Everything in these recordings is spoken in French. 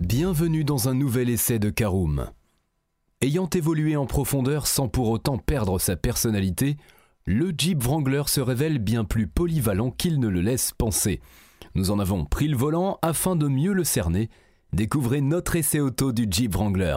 Bienvenue dans un nouvel essai de Karoum. Ayant évolué en profondeur sans pour autant perdre sa personnalité, le Jeep Wrangler se révèle bien plus polyvalent qu'il ne le laisse penser. Nous en avons pris le volant afin de mieux le cerner. Découvrez notre essai auto du Jeep Wrangler.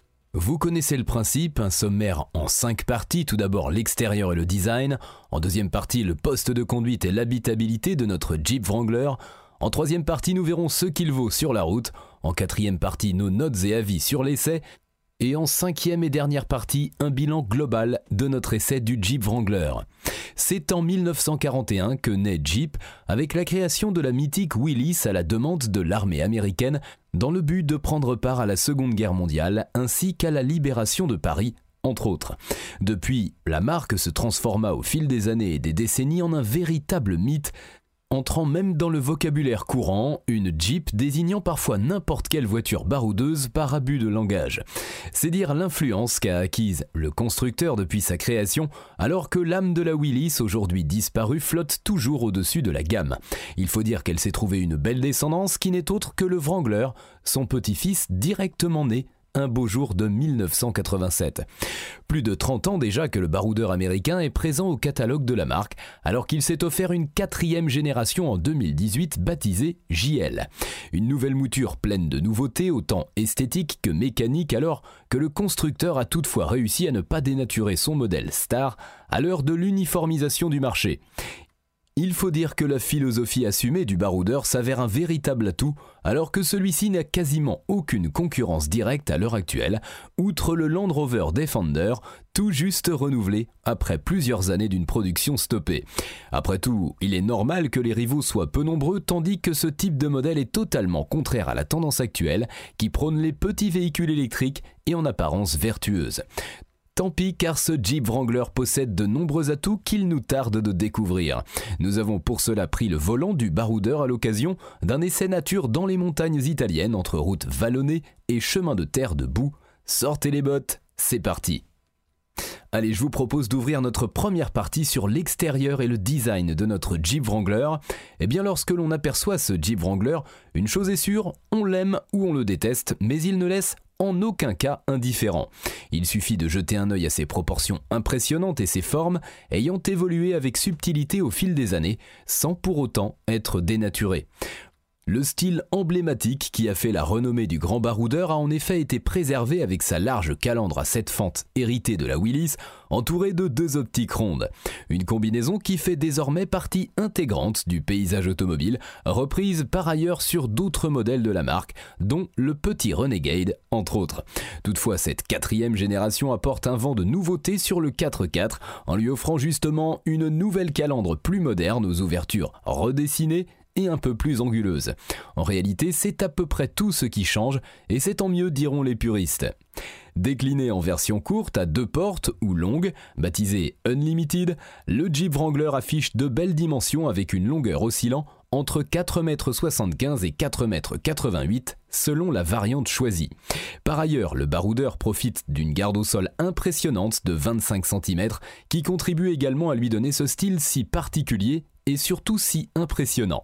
Vous connaissez le principe, un sommaire en 5 parties, tout d'abord l'extérieur et le design, en deuxième partie le poste de conduite et l'habitabilité de notre Jeep Wrangler, en troisième partie nous verrons ce qu'il vaut sur la route, en quatrième partie nos notes et avis sur l'essai, et en cinquième et dernière partie un bilan global de notre essai du Jeep Wrangler. C'est en 1941 que naît Jeep avec la création de la mythique Willys à la demande de l'armée américaine dans le but de prendre part à la Seconde Guerre mondiale ainsi qu'à la libération de Paris entre autres. Depuis, la marque se transforma au fil des années et des décennies en un véritable mythe, entrant même dans le vocabulaire courant, une Jeep désignant parfois n'importe quelle voiture baroudeuse par abus de langage. C'est dire l'influence qu'a acquise le constructeur depuis sa création, alors que l'âme de la Willys, aujourd'hui disparue, flotte toujours au-dessus de la gamme. Il faut dire qu'elle s'est trouvée une belle descendance qui n'est autre que le Wrangler, son petit-fils directement né un beau jour de 1987. Plus de 30 ans déjà que le baroudeur américain est présent au catalogue de la marque, alors qu'il s'est offert une quatrième génération en 2018 baptisée JL. Une nouvelle mouture pleine de nouveautés, autant esthétiques que mécaniques, alors que le constructeur a toutefois réussi à ne pas dénaturer son modèle star à l'heure de l'uniformisation du marché. Il faut dire que la philosophie assumée du baroudeur s'avère un véritable atout, alors que celui-ci n'a quasiment aucune concurrence directe à l'heure actuelle, outre le Land Rover Defender, tout juste renouvelé après plusieurs années d'une production stoppée. Après tout, il est normal que les rivaux soient peu nombreux, tandis que ce type de modèle est totalement contraire à la tendance actuelle, qui prône les petits véhicules électriques et en apparence vertueuses. Tant pis car ce Jeep Wrangler possède de nombreux atouts qu'il nous tarde de découvrir. Nous avons pour cela pris le volant du baroudeur à l'occasion d'un essai nature dans les montagnes italiennes entre routes vallonnées et chemins de terre de boue. Sortez les bottes, c'est parti Allez, je vous propose d'ouvrir notre première partie sur l'extérieur et le design de notre Jeep Wrangler. Eh bien, lorsque l'on aperçoit ce Jeep Wrangler, une chose est sûre, on l'aime ou on le déteste, mais il ne laisse en aucun cas indifférent. Il suffit de jeter un œil à ses proportions impressionnantes et ses formes ayant évolué avec subtilité au fil des années, sans pour autant être dénaturé. Le style emblématique qui a fait la renommée du grand baroudeur a en effet été préservé avec sa large calandre à sept fentes héritée de la Willys, entourée de deux optiques rondes. Une combinaison qui fait désormais partie intégrante du paysage automobile, reprise par ailleurs sur d'autres modèles de la marque, dont le petit Renegade entre autres. Toutefois, cette quatrième génération apporte un vent de nouveauté sur le 4x4 en lui offrant justement une nouvelle calandre plus moderne aux ouvertures redessinées et un peu plus anguleuse. En réalité, c'est à peu près tout ce qui change, et c'est tant mieux diront les puristes. Décliné en version courte à deux portes ou longue, baptisé Unlimited, le Jeep Wrangler affiche de belles dimensions avec une longueur oscillant entre 4,75 m et 4,88 m selon la variante choisie. Par ailleurs, le baroudeur profite d'une garde au sol impressionnante de 25 cm qui contribue également à lui donner ce style si particulier et surtout si impressionnant.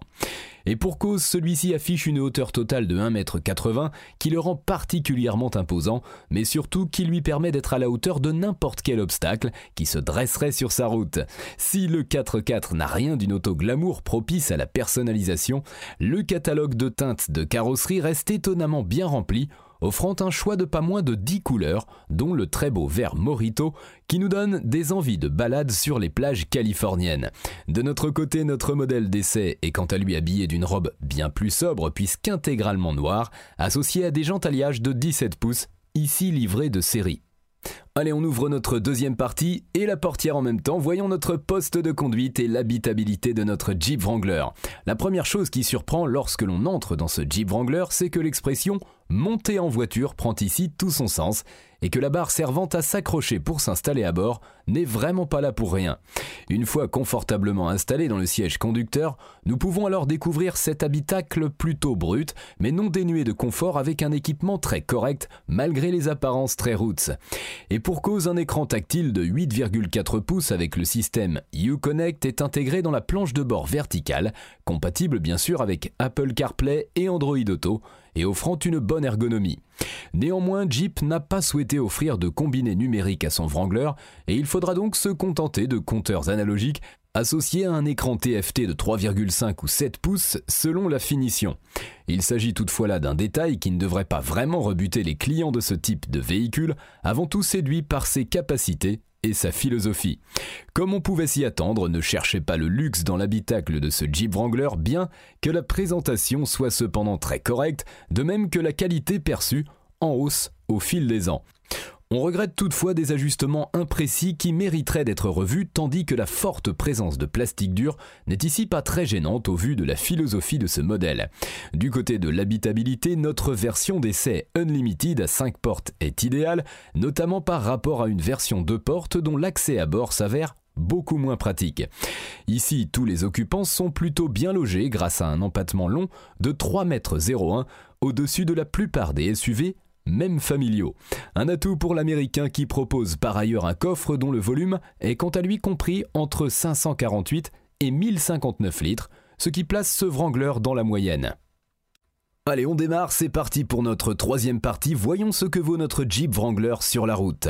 Et pour cause, celui-ci affiche une hauteur totale de 1m80 qui le rend particulièrement imposant, mais surtout qui lui permet d'être à la hauteur de n'importe quel obstacle qui se dresserait sur sa route. Si le 4x4 n'a rien d'une auto glamour propice à la personnalisation, le catalogue de teintes de carrosserie reste étonnamment bien rempli offrant un choix de pas moins de 10 couleurs, dont le très beau vert Morito, qui nous donne des envies de balade sur les plages californiennes. De notre côté, notre modèle d'essai est quant à lui habillé d'une robe bien plus sobre puisqu'intégralement noire, associée à des jantes alliages de 17 pouces, ici livrées de série. Allez, on ouvre notre deuxième partie et la portière en même temps. Voyons notre poste de conduite et l'habitabilité de notre Jeep Wrangler. La première chose qui surprend lorsque l'on entre dans ce Jeep Wrangler, c'est que l'expression monter en voiture prend ici tout son sens et que la barre servant à s'accrocher pour s'installer à bord n'est vraiment pas là pour rien. Une fois confortablement installé dans le siège conducteur, nous pouvons alors découvrir cet habitacle plutôt brut, mais non dénué de confort avec un équipement très correct malgré les apparences très roots. Et pour cause, un écran tactile de 8,4 pouces avec le système Uconnect est intégré dans la planche de bord verticale, compatible bien sûr avec Apple CarPlay et Android Auto, et offrant une bonne ergonomie. Néanmoins, Jeep n'a pas souhaité offrir de combiné numérique à son Wrangler et il faudra donc se contenter de compteurs analogiques associés à un écran TFT de 3,5 ou 7 pouces selon la finition. Il s'agit toutefois là d'un détail qui ne devrait pas vraiment rebuter les clients de ce type de véhicule, avant tout séduits par ses capacités et sa philosophie. Comme on pouvait s'y attendre, ne cherchez pas le luxe dans l'habitacle de ce Jeep Wrangler, bien que la présentation soit cependant très correcte, de même que la qualité perçue en hausse au fil des ans. On regrette toutefois des ajustements imprécis qui mériteraient d'être revus, tandis que la forte présence de plastique dur n'est ici pas très gênante au vu de la philosophie de ce modèle. Du côté de l'habitabilité, notre version d'essai Unlimited à 5 portes est idéale, notamment par rapport à une version 2 portes dont l'accès à bord s'avère beaucoup moins pratique. Ici, tous les occupants sont plutôt bien logés grâce à un empattement long de 3,01 m au-dessus de la plupart des SUV même familiaux. Un atout pour l'américain qui propose par ailleurs un coffre dont le volume est quant à lui compris entre 548 et 1059 litres, ce qui place ce Wrangler dans la moyenne. Allez, on démarre, c'est parti pour notre troisième partie. Voyons ce que vaut notre Jeep Wrangler sur la route.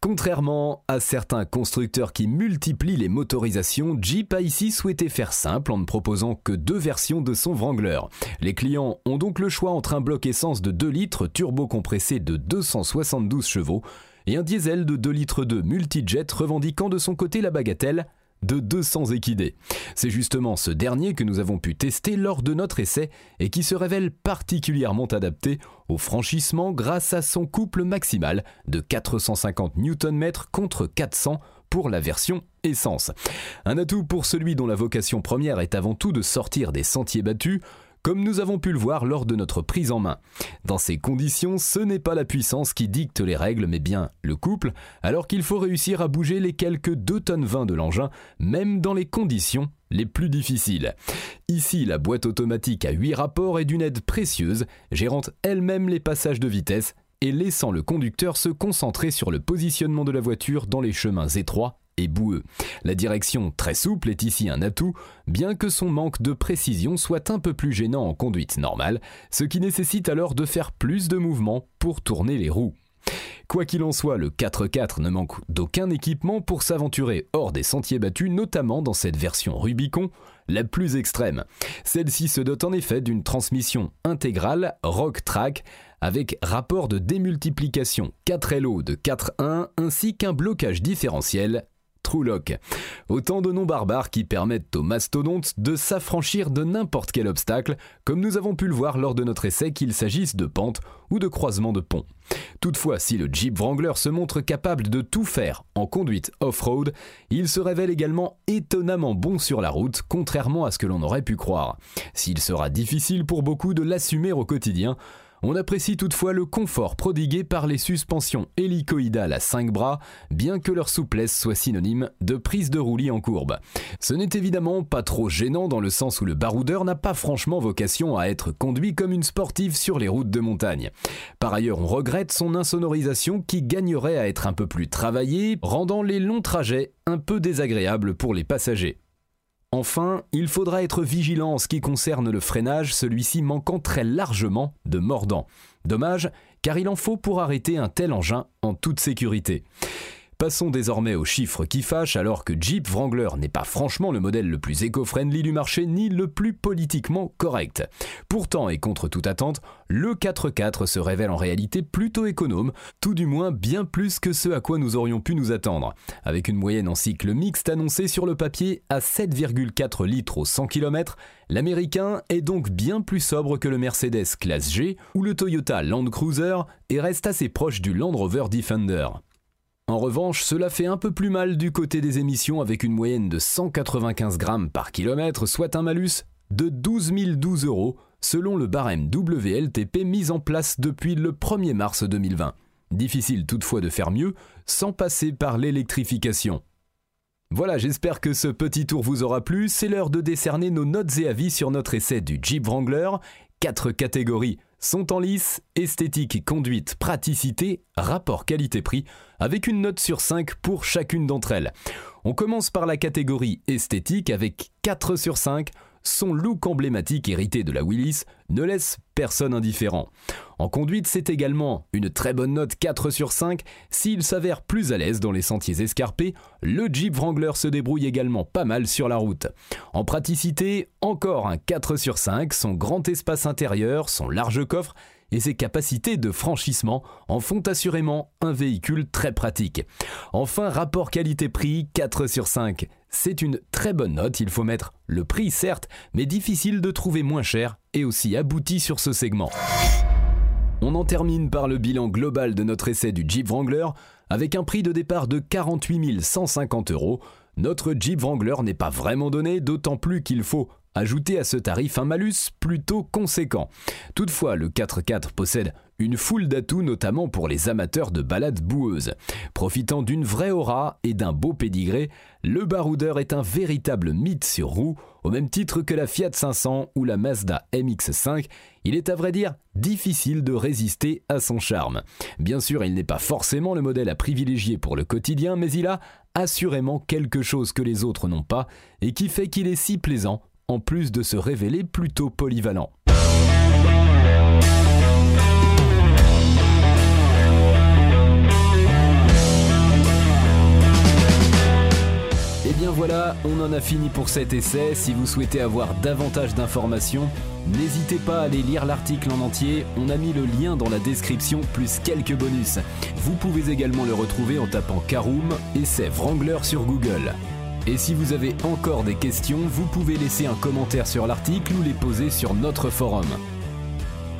Contrairement à certains constructeurs qui multiplient les motorisations, Jeep a ici souhaité faire simple en ne proposant que deux versions de son Wrangler. Les clients ont donc le choix entre un bloc essence de 2 litres turbo compressé de 272 chevaux et un diesel de 2 litres de multijet revendiquant de son côté la bagatelle de 200 équidés. C'est justement ce dernier que nous avons pu tester lors de notre essai et qui se révèle particulièrement adapté au franchissement grâce à son couple maximal de 450 Nm contre 400 pour la version essence. Un atout pour celui dont la vocation première est avant tout de sortir des sentiers battus, comme nous avons pu le voir lors de notre prise en main. Dans ces conditions, ce n'est pas la puissance qui dicte les règles, mais bien le couple, alors qu'il faut réussir à bouger les quelques 2 tonnes 20 de l'engin, même dans les conditions les plus difficiles. Ici, la boîte automatique à 8 rapports est d'une aide précieuse, gérant elle-même les passages de vitesse et laissant le conducteur se concentrer sur le positionnement de la voiture dans les chemins étroits boueux. La direction très souple est ici un atout, bien que son manque de précision soit un peu plus gênant en conduite normale, ce qui nécessite alors de faire plus de mouvements pour tourner les roues. Quoi qu'il en soit, le 4x4 ne manque d'aucun équipement pour s'aventurer hors des sentiers battus, notamment dans cette version Rubicon, la plus extrême. Celle-ci se dote en effet d'une transmission intégrale Rock Track avec rapport de démultiplication 4LO de 4.1 ainsi qu'un blocage différentiel Autant de noms barbares qui permettent aux mastodontes de s'affranchir de n'importe quel obstacle, comme nous avons pu le voir lors de notre essai qu'il s'agisse de pentes ou de croisements de ponts. Toutefois, si le Jeep Wrangler se montre capable de tout faire en conduite off-road, il se révèle également étonnamment bon sur la route, contrairement à ce que l'on aurait pu croire. S'il sera difficile pour beaucoup de l'assumer au quotidien, on apprécie toutefois le confort prodigué par les suspensions hélicoïdales à 5 bras, bien que leur souplesse soit synonyme de prise de roulis en courbe. Ce n'est évidemment pas trop gênant dans le sens où le baroudeur n'a pas franchement vocation à être conduit comme une sportive sur les routes de montagne. Par ailleurs, on regrette son insonorisation qui gagnerait à être un peu plus travaillée, rendant les longs trajets un peu désagréables pour les passagers. Enfin, il faudra être vigilant en ce qui concerne le freinage, celui-ci manquant très largement de mordant. Dommage, car il en faut pour arrêter un tel engin en toute sécurité. Passons désormais aux chiffres qui fâchent alors que Jeep Wrangler n'est pas franchement le modèle le plus éco-friendly du marché ni le plus politiquement correct. Pourtant et contre toute attente, le 4x4 se révèle en réalité plutôt économe, tout du moins bien plus que ce à quoi nous aurions pu nous attendre. Avec une moyenne en cycle mixte annoncée sur le papier à 7,4 litres au 100 km, l'américain est donc bien plus sobre que le Mercedes classe G ou le Toyota Land Cruiser et reste assez proche du Land Rover Defender. En revanche, cela fait un peu plus mal du côté des émissions avec une moyenne de 195 grammes par kilomètre, soit un malus de 12 012 euros selon le barème WLTP mis en place depuis le 1er mars 2020. Difficile toutefois de faire mieux sans passer par l'électrification. Voilà, j'espère que ce petit tour vous aura plu. C'est l'heure de décerner nos notes et avis sur notre essai du Jeep Wrangler. Quatre catégories sont en lice, esthétique, conduite, praticité, rapport qualité-prix, avec une note sur 5 pour chacune d'entre elles. On commence par la catégorie esthétique avec 4 sur 5 son look emblématique hérité de la Willis ne laisse personne indifférent. En conduite, c'est également une très bonne note 4 sur 5. S'il s'avère plus à l'aise dans les sentiers escarpés, le Jeep Wrangler se débrouille également pas mal sur la route. En praticité, encore un 4 sur 5, son grand espace intérieur, son large coffre et ses capacités de franchissement en font assurément un véhicule très pratique. Enfin, rapport qualité-prix 4 sur 5. C'est une très bonne note, il faut mettre le prix certes, mais difficile de trouver moins cher et aussi abouti sur ce segment. On en termine par le bilan global de notre essai du Jeep Wrangler avec un prix de départ de 48 150 euros. Notre Jeep Wrangler n'est pas vraiment donné, d'autant plus qu'il faut ajouter à ce tarif un malus plutôt conséquent. Toutefois, le 4x4 possède une foule d'atouts notamment pour les amateurs de balades boueuses. Profitant d'une vraie aura et d'un beau pédigré, le baroudeur est un véritable mythe sur roue, au même titre que la Fiat 500 ou la Mazda MX5. Il est à vrai dire difficile de résister à son charme. Bien sûr, il n'est pas forcément le modèle à privilégier pour le quotidien, mais il a assurément quelque chose que les autres n'ont pas et qui fait qu'il est si plaisant en plus de se révéler plutôt polyvalent. Et eh bien voilà, on en a fini pour cet essai. Si vous souhaitez avoir davantage d'informations, n'hésitez pas à aller lire l'article en entier. On a mis le lien dans la description plus quelques bonus. Vous pouvez également le retrouver en tapant Caroom essai Wrangler sur Google. Et si vous avez encore des questions, vous pouvez laisser un commentaire sur l'article ou les poser sur notre forum.